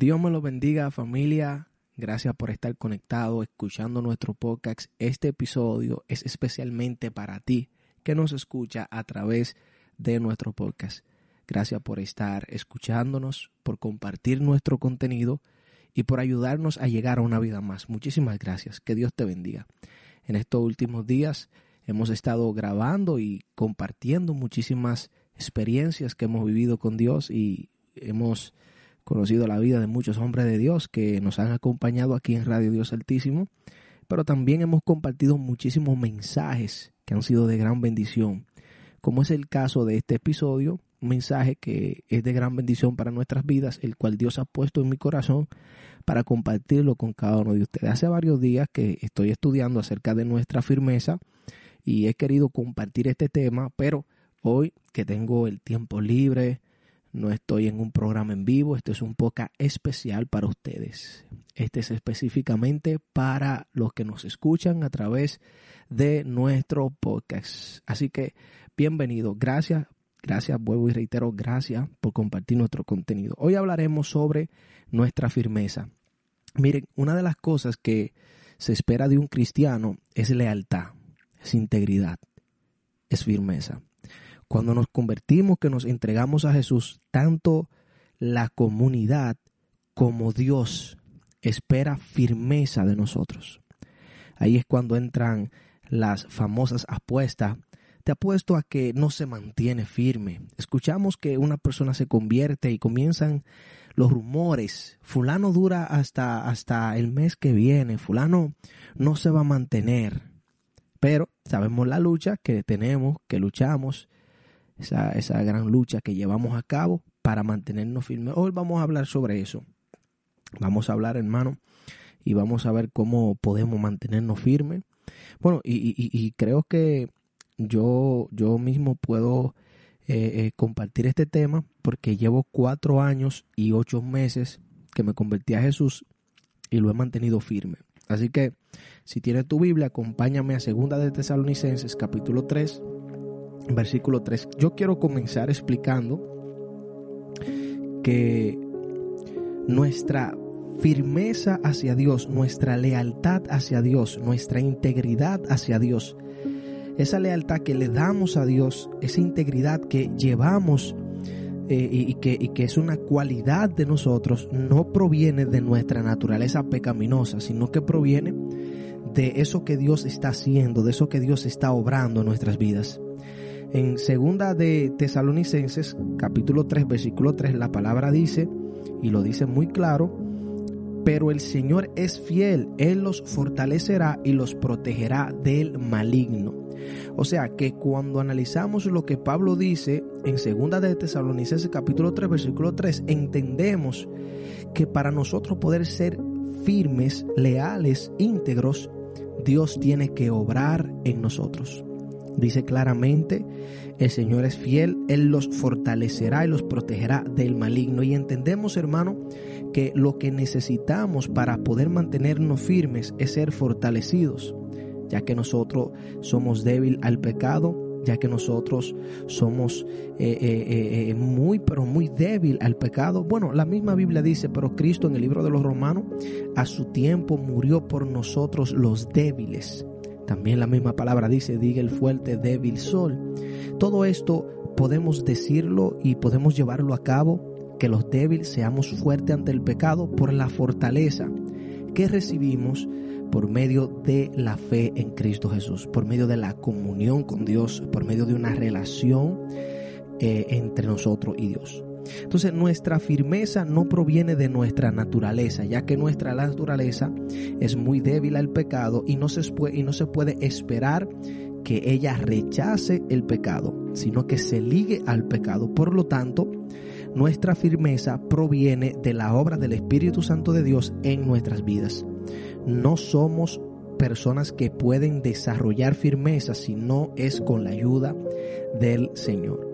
Dios me lo bendiga familia. Gracias por estar conectado, escuchando nuestro podcast. Este episodio es especialmente para ti que nos escucha a través de nuestro podcast. Gracias por estar escuchándonos, por compartir nuestro contenido y por ayudarnos a llegar a una vida más. Muchísimas gracias. Que Dios te bendiga. En estos últimos días hemos estado grabando y compartiendo muchísimas experiencias que hemos vivido con Dios y hemos conocido la vida de muchos hombres de Dios que nos han acompañado aquí en Radio Dios Altísimo, pero también hemos compartido muchísimos mensajes que han sido de gran bendición, como es el caso de este episodio, un mensaje que es de gran bendición para nuestras vidas, el cual Dios ha puesto en mi corazón para compartirlo con cada uno de ustedes. Hace varios días que estoy estudiando acerca de nuestra firmeza y he querido compartir este tema, pero hoy que tengo el tiempo libre, no estoy en un programa en vivo, este es un poca especial para ustedes. Este es específicamente para los que nos escuchan a través de nuestro podcast. Así que bienvenido, gracias, gracias, vuelvo y reitero, gracias por compartir nuestro contenido. Hoy hablaremos sobre nuestra firmeza. Miren, una de las cosas que se espera de un cristiano es lealtad, es integridad, es firmeza. Cuando nos convertimos, que nos entregamos a Jesús, tanto la comunidad como Dios espera firmeza de nosotros. Ahí es cuando entran las famosas apuestas. Te apuesto a que no se mantiene firme. Escuchamos que una persona se convierte y comienzan los rumores. Fulano dura hasta, hasta el mes que viene. Fulano no se va a mantener. Pero sabemos la lucha que tenemos, que luchamos esa, esa gran lucha que llevamos a cabo para mantenernos firmes. Hoy vamos a hablar sobre eso. Vamos a hablar, hermano, y vamos a ver cómo podemos mantenernos firmes. Bueno, y, creo que yo, yo mismo puedo eh, eh, compartir este tema porque llevo cuatro años y ocho meses que me convertí a Jesús y lo he mantenido firme. Así que si tienes tu Biblia, acompáñame a Segunda de Tesalonicenses capítulo 3, versículo 3. Yo quiero comenzar explicando que nuestra firmeza hacia Dios, nuestra lealtad hacia Dios, nuestra integridad hacia Dios, esa lealtad que le damos a Dios, esa integridad que llevamos eh, y, que, y que es una cualidad de nosotros, no proviene de nuestra naturaleza pecaminosa, sino que proviene de eso que Dios está haciendo, de eso que Dios está obrando en nuestras vidas. En segunda de Tesalonicenses, capítulo 3, versículo 3, la palabra dice, y lo dice muy claro, pero el Señor es fiel, Él los fortalecerá y los protegerá del maligno. O sea que cuando analizamos lo que Pablo dice en segunda de Tesalonicenses capítulo 3 versículo 3, entendemos que para nosotros poder ser firmes, leales, íntegros, Dios tiene que obrar en nosotros. Dice claramente, el Señor es fiel, Él los fortalecerá y los protegerá del maligno. Y entendemos, hermano, que lo que necesitamos para poder mantenernos firmes es ser fortalecidos, ya que nosotros somos débil al pecado, ya que nosotros somos eh, eh, eh, muy, pero muy débil al pecado. Bueno, la misma Biblia dice, pero Cristo en el libro de los Romanos, a su tiempo murió por nosotros los débiles también la misma palabra dice, diga el fuerte, débil sol. Todo esto podemos decirlo y podemos llevarlo a cabo, que los débiles seamos fuertes ante el pecado por la fortaleza que recibimos por medio de la fe en Cristo Jesús, por medio de la comunión con Dios, por medio de una relación eh, entre nosotros y Dios. Entonces nuestra firmeza no proviene de nuestra naturaleza, ya que nuestra naturaleza es muy débil al pecado y no se y no se puede esperar que ella rechace el pecado, sino que se ligue al pecado. Por lo tanto, nuestra firmeza proviene de la obra del Espíritu Santo de Dios en nuestras vidas. No somos personas que pueden desarrollar firmeza si no es con la ayuda del Señor.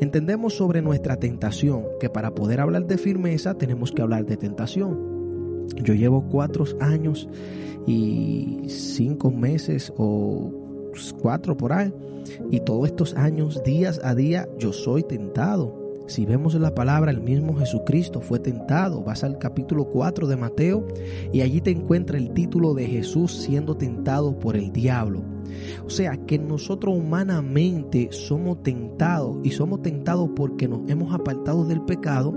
Entendemos sobre nuestra tentación que para poder hablar de firmeza tenemos que hablar de tentación. Yo llevo cuatro años y cinco meses o cuatro por ahí y todos estos años, días a día, yo soy tentado. Si vemos en la palabra, el mismo Jesucristo fue tentado. Vas al capítulo 4 de Mateo y allí te encuentra el título de Jesús siendo tentado por el diablo. O sea que nosotros humanamente somos tentados y somos tentados porque nos hemos apartado del pecado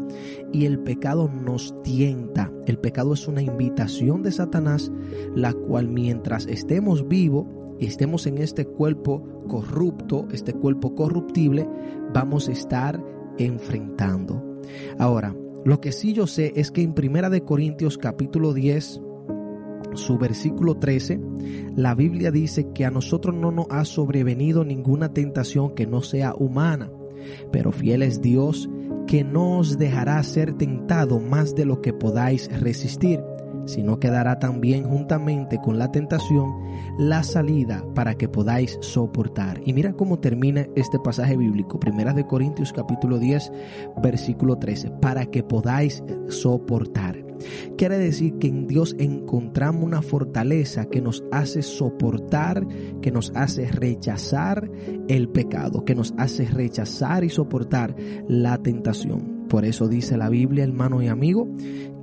y el pecado nos tienta. El pecado es una invitación de Satanás, la cual mientras estemos vivos y estemos en este cuerpo corrupto, este cuerpo corruptible, vamos a estar enfrentando. Ahora, lo que sí yo sé es que en Primera de Corintios capítulo 10 su versículo 13, la Biblia dice que a nosotros no nos ha sobrevenido ninguna tentación que no sea humana, pero fiel es Dios que no os dejará ser tentado más de lo que podáis resistir sino que dará también juntamente con la tentación la salida para que podáis soportar. Y mira cómo termina este pasaje bíblico, Primera de Corintios capítulo 10, versículo 13, para que podáis soportar. Quiere decir que en Dios encontramos una fortaleza que nos hace soportar, que nos hace rechazar el pecado, que nos hace rechazar y soportar la tentación. Por eso dice la Biblia, hermano y amigo,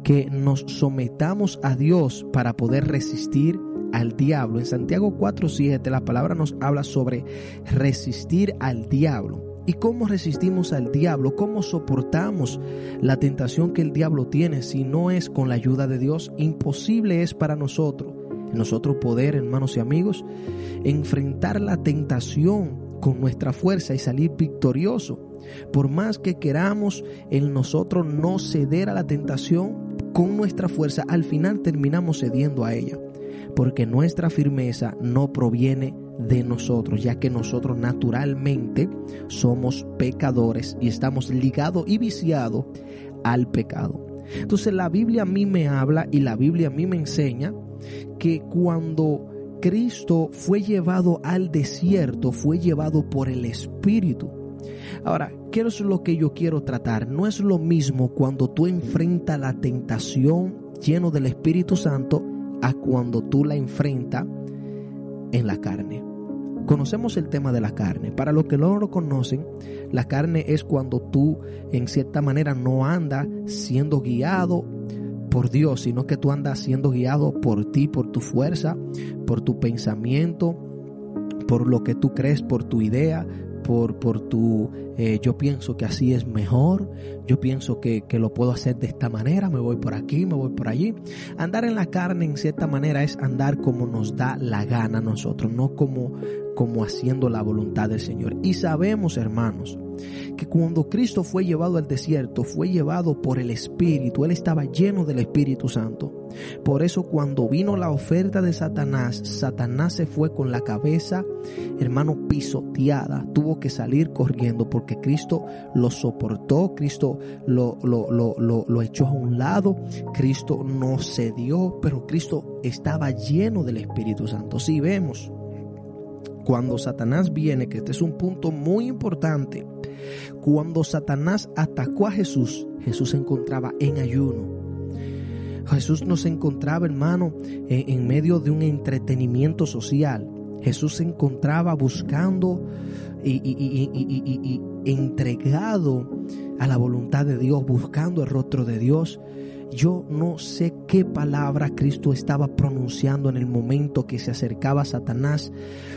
que nos sometamos a Dios para poder resistir al diablo. En Santiago 4:7 la palabra nos habla sobre resistir al diablo. ¿Y cómo resistimos al diablo? ¿Cómo soportamos la tentación que el diablo tiene si no es con la ayuda de Dios? Imposible es para nosotros, nosotros poder, hermanos y amigos, enfrentar la tentación con nuestra fuerza y salir victorioso. Por más que queramos en nosotros no ceder a la tentación, con nuestra fuerza, al final terminamos cediendo a ella, porque nuestra firmeza no proviene de nosotros, ya que nosotros naturalmente somos pecadores y estamos ligados y viciados al pecado. Entonces la Biblia a mí me habla y la Biblia a mí me enseña que cuando Cristo fue llevado al desierto, fue llevado por el Espíritu. Ahora, ¿qué es lo que yo quiero tratar? No es lo mismo cuando tú enfrentas la tentación lleno del Espíritu Santo a cuando tú la enfrentas en la carne. Conocemos el tema de la carne. Para los que no lo conocen, la carne es cuando tú en cierta manera no andas siendo guiado por Dios, sino que tú andas siendo guiado por ti, por tu fuerza, por tu pensamiento, por lo que tú crees, por tu idea, por, por tu, eh, yo pienso que así es mejor, yo pienso que, que, lo puedo hacer de esta manera, me voy por aquí, me voy por allí. Andar en la carne en cierta manera es andar como nos da la gana a nosotros, no como, como haciendo la voluntad del Señor. Y sabemos, hermanos, que cuando Cristo fue llevado al desierto, fue llevado por el Espíritu, Él estaba lleno del Espíritu Santo. Por eso cuando vino la oferta de Satanás, Satanás se fue con la cabeza, hermano, pisoteada, tuvo que salir corriendo porque Cristo lo soportó, Cristo lo, lo, lo, lo, echó a un lado, Cristo no cedió, pero Cristo estaba lleno del Espíritu Santo. Si vemos cuando Satanás viene, que este es un punto muy importante, cuando Satanás atacó a Jesús, Jesús se encontraba en ayuno. Jesús no se encontraba, hermano, en, medio de un entretenimiento social. Jesús se encontraba buscando y, y, entregado a la voluntad de Dios, buscando el rostro de Dios. Yo no sé qué palabra Cristo estaba pronunciando en el momento que se acercaba a Satanás.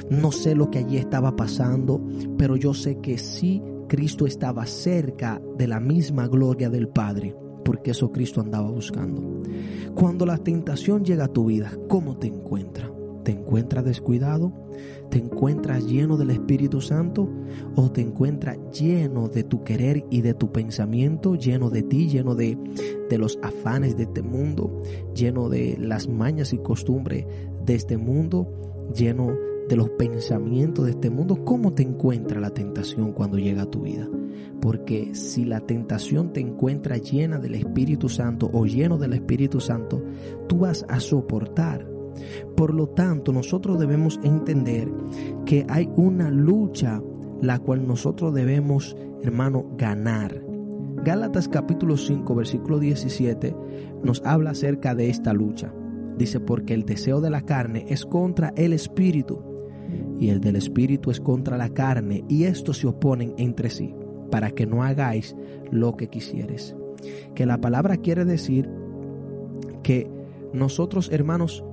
No sé lo que allí estaba pasando, pero yo sé que sí Cristo estaba cerca de la misma gloria del Padre, porque eso Cristo andaba buscando. Cuando la tentación llega a tu vida, ¿cómo te encuentra? ¿Te encuentras descuidado? ¿Te encuentras lleno del Espíritu Santo? ¿O te encuentras lleno de tu querer y de tu pensamiento, lleno de ti, lleno de, de los afanes de este mundo, lleno de las mañas y costumbres de este mundo, lleno de los pensamientos de este mundo, ¿cómo te encuentra la tentación cuando llega a tu vida? Porque si la tentación te encuentra llena del Espíritu Santo o lleno del Espíritu Santo, tú vas a soportar. Por lo tanto, nosotros debemos entender que hay una lucha la cual nosotros debemos, hermano, ganar. Gálatas capítulo 5, versículo 17 nos habla acerca de esta lucha. Dice, porque el deseo de la carne es contra el espíritu y el del espíritu es contra la carne, y estos se oponen entre sí. para que no hagáis lo que quisieres. Que la palabra quiere decir que nosotros, hermanos,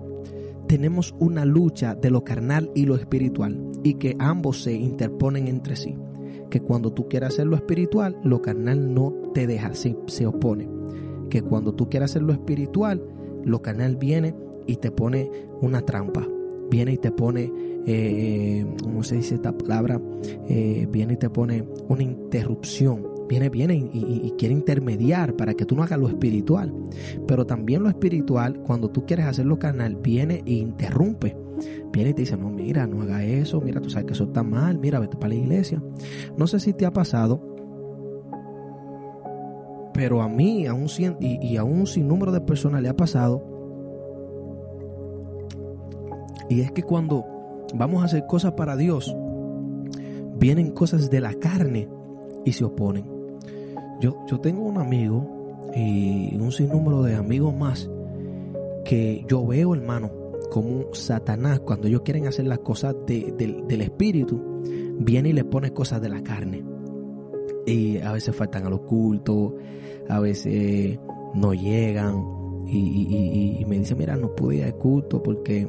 tenemos una lucha de lo carnal y lo espiritual y que ambos se interponen entre sí. Que cuando tú quieras hacer lo espiritual, lo carnal no te deja, se, se opone. Que cuando tú quieras hacer lo espiritual, lo carnal viene y te pone una trampa. Viene y te pone, eh, ¿cómo se dice esta palabra? Eh, viene y te pone una interrupción viene, viene y, quiere intermediar para que tú no hagas lo espiritual. Pero también lo espiritual, cuando tú quieres hacerlo carnal, viene e interrumpe. Viene y te dice, no, mira, no haga eso, mira, tú sabes que eso está mal, mira, vete para la iglesia. No sé si te ha pasado, pero a mí aún, y, y a un sinnúmero de personas le ha pasado. Y es que cuando vamos a hacer cosas para Dios, vienen cosas de la carne y se oponen. Yo, yo tengo un amigo y un sinnúmero de amigos más que yo veo, hermano, como Satanás, cuando ellos quieren hacer las cosas del espíritu, viene y les pone cosas de la carne. Y a veces faltan al oculto, a veces no llegan, y, me dice, mira, no pude ir porque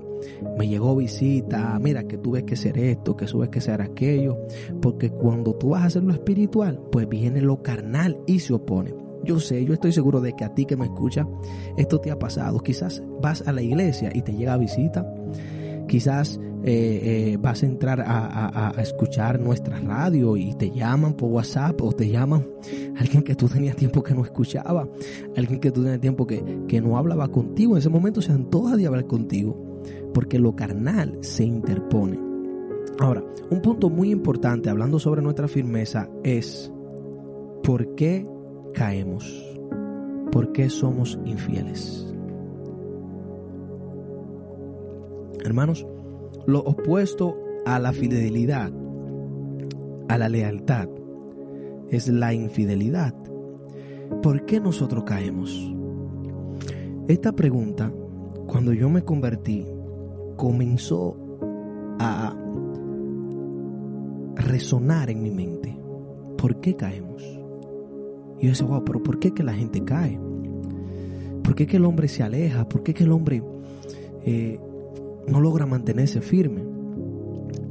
me llegó visita, mira que tuve que ser esto, que tuve que ser aquello, porque cuando tú vas a hacer lo espiritual, pues viene lo carnal y se opone. Yo sé, yo estoy seguro de que a ti que me escucha, esto te ha pasado. Quizás vas a la iglesia y te llega visita, quizás eh, eh, vas a entrar a, escuchar nuestra radio y te llaman por WhatsApp o te llaman alguien que tú tenías tiempo que no escuchaba, alguien que tú tenías tiempo que, que no hablaba contigo. En ese momento se antoja de hablar contigo porque lo carnal se interpone. Ahora, un punto muy importante hablando sobre nuestra firmeza es ¿por qué caemos? ¿Por qué somos infieles? Hermanos, lo opuesto a la fidelidad, a la lealtad, es la infidelidad. ¿Por qué nosotros caemos? Esta pregunta, cuando yo me convertí, comenzó a resonar en mi mente. ¿Por qué caemos? Y yo decía, wow, pero ¿por qué que la gente cae? ¿Por qué que el hombre se aleja? ¿Por qué que el hombre eh, no logra mantenerse firme.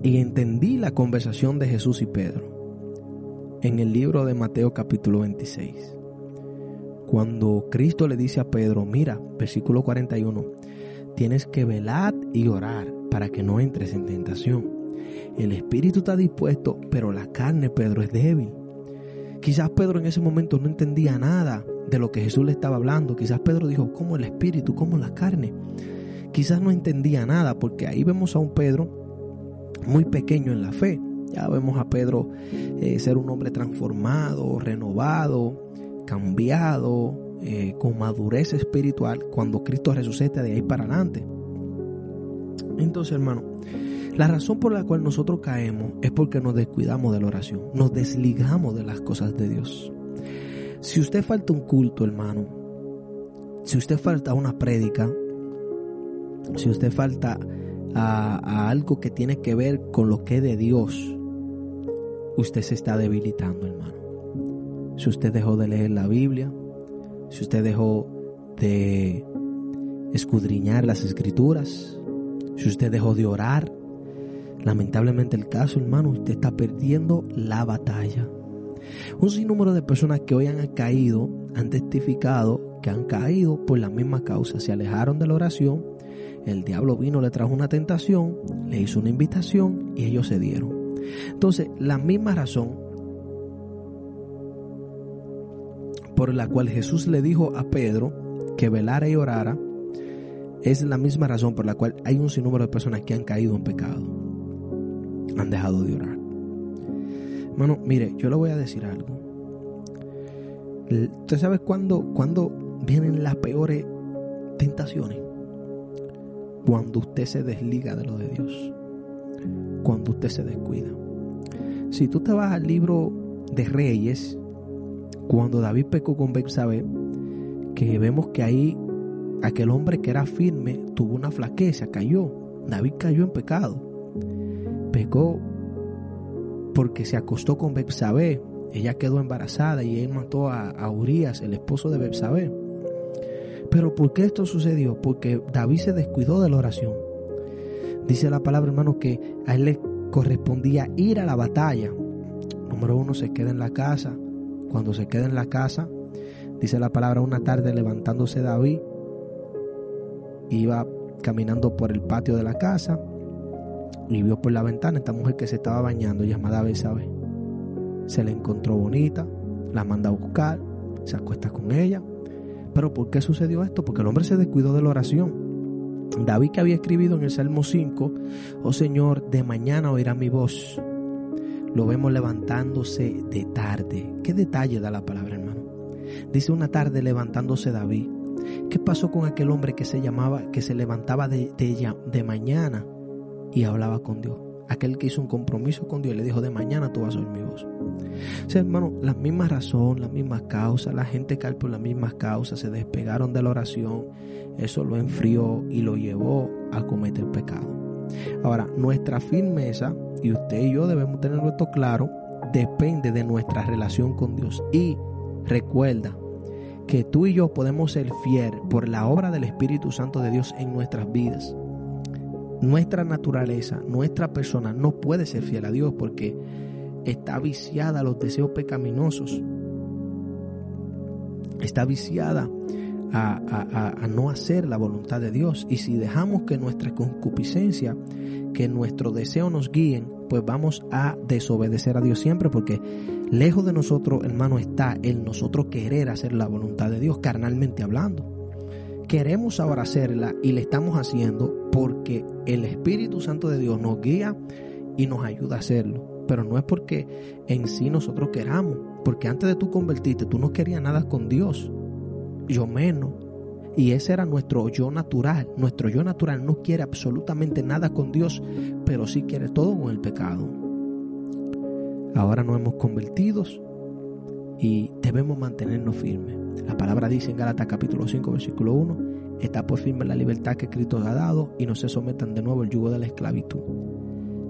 Y entendí la conversación de Jesús y Pedro en el libro de Mateo capítulo 26. Cuando Cristo le dice a Pedro, mira, versículo 41, tienes que velar y orar para que no entres en tentación. El espíritu está dispuesto, pero la carne, Pedro, es débil. Quizás Pedro en ese momento no entendía nada de lo que Jesús le estaba hablando. Quizás Pedro dijo, ¿cómo el espíritu? ¿Cómo la carne? Quizás no entendía nada, porque ahí vemos a un Pedro muy pequeño en la fe. Ya vemos a Pedro eh, ser un hombre transformado, renovado, cambiado, eh, con madurez espiritual cuando Cristo resucita de ahí para adelante. Entonces, hermano, la razón por la cual nosotros caemos es porque nos descuidamos de la oración, nos desligamos de las cosas de Dios. Si usted falta un culto, hermano, si usted falta una prédica, si usted falta a, algo que tiene que ver con lo que es de Dios, usted se está debilitando, hermano. Si usted dejó de leer la Biblia, si usted dejó de escudriñar las escrituras, si usted dejó de orar, lamentablemente el caso, hermano, usted está perdiendo la batalla. Un sinnúmero de personas que hoy han caído han testificado que han caído por la misma causa, se alejaron de la oración, el diablo vino, le trajo una tentación, le hizo una invitación y ellos se dieron. Entonces, la misma razón por la cual Jesús le dijo a Pedro que velara y orara, es la misma razón por la cual hay un sinnúmero de personas que han caído en pecado. Han dejado de orar. Bueno, mire, yo le voy a decir algo. ¿Usted sabe cuándo, cuándo vienen las peores tentaciones? Cuando usted se desliga de lo de Dios, cuando usted se descuida. Si tú te vas al libro de Reyes, cuando David pecó con Betsabé, que vemos que ahí aquel hombre que era firme tuvo una flaqueza, cayó. David cayó en pecado. Pecó porque se acostó con Betsabé ella quedó embarazada y él mató a, a Urias, el esposo de Betsabé. Pero ¿por qué esto sucedió? Porque David se descuidó de la oración. Dice la palabra, hermano, que a él le correspondía ir a la batalla. Número uno, se queda en la casa. Cuando se queda en la casa, dice la palabra, una tarde levantándose David, iba caminando por el patio de la casa y vio por la ventana esta mujer que se estaba bañando llamada Besabe. Se le encontró bonita, la manda a buscar, se acuesta con ella. Pero ¿por qué sucedió esto? Porque el hombre se descuidó de la oración. David que había escrito en el Salmo 5, oh Señor, de mañana oirá mi voz. Lo vemos levantándose de tarde. ¿Qué detalle da la palabra, hermano? Dice una tarde levantándose David. ¿Qué pasó con aquel hombre que se llamaba, que se levantaba de, de, de mañana y hablaba con Dios? Aquel que hizo un compromiso con Dios le dijo, de mañana tú vas a oír mi voz. O sea, hermano, las mismas razones, las mismas causas, la gente cae por las mismas causas, se despegaron de la oración, eso lo enfrió y lo llevó a cometer pecado. Ahora, nuestra firmeza, y usted y yo debemos tenerlo esto claro, depende de nuestra relación con Dios. Y recuerda que tú y yo podemos ser fieles por la obra del Espíritu Santo de Dios en nuestras vidas. Nuestra naturaleza, nuestra persona no puede ser fiel a Dios porque está viciada a los deseos pecaminosos. Está viciada a, no hacer la voluntad de Dios. Y si dejamos que nuestra concupiscencia, que nuestro deseo nos guíen, pues vamos a desobedecer a Dios siempre, porque lejos de nosotros, hermano, está el nosotros querer hacer la voluntad de Dios, carnalmente hablando. Queremos ahora hacerla y le estamos haciendo porque el Espíritu Santo de Dios nos guía y nos ayuda a hacerlo. Pero no es porque en sí nosotros queramos, porque antes de tú convertirte, tú no querías nada con Dios yo menos. Y ese era nuestro yo natural. Nuestro yo natural no quiere absolutamente nada con Dios, pero sí quiere todo con el pecado. Ahora nos hemos convertido y debemos mantenernos firmes. La palabra dice en Gálatas capítulo 5 versículo 1, está por firme la libertad que Cristo ha dado y no se sometan de nuevo al yugo de la esclavitud.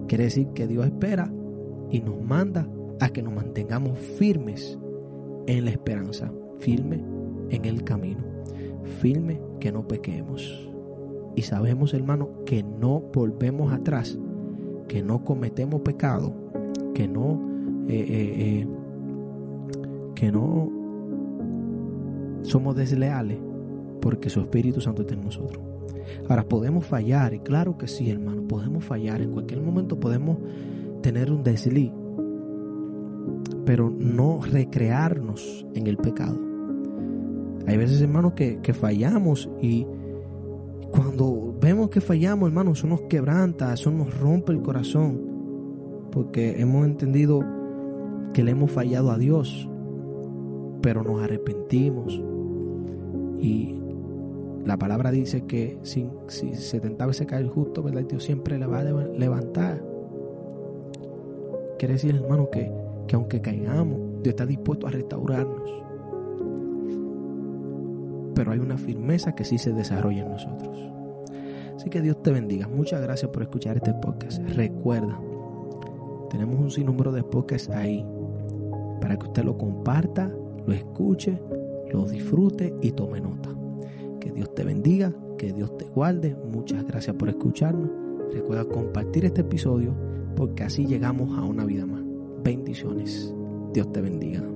Quiere decir que Dios espera y nos manda a que nos mantengamos firmes en la esperanza, firmes en el camino, firme que no pequemos. Y sabemos, hermano, que no volvemos atrás, que no cometemos pecado, que no, eh, eh, eh, que no somos desleales, porque su Espíritu Santo está en nosotros. Ahora, podemos fallar, y claro que sí, hermano, podemos fallar. En cualquier momento podemos tener un desliz, pero no recrearnos en el pecado. Hay veces, hermanos, que, fallamos y cuando vemos que fallamos, hermanos, eso nos quebranta, eso nos rompe el corazón, porque hemos entendido que le hemos fallado a Dios, pero nos arrepentimos. Y la palabra dice que si, si 70 veces cae el justo, ¿verdad? Dios siempre le va a levantar. Quiere decir, hermano, que, que aunque caigamos, Dios está dispuesto a restaurarnos pero hay una firmeza que sí se desarrolla en nosotros. Así que Dios te bendiga. Muchas gracias por escuchar este podcast. Recuerda, tenemos un sinnúmero de podcasts ahí para que usted lo comparta, lo escuche, disfrute y tome nota. Que Dios te bendiga, que Dios te guarde. Muchas gracias por escucharnos. Recuerda compartir este episodio porque así llegamos a una vida más. Bendiciones. Dios te bendiga.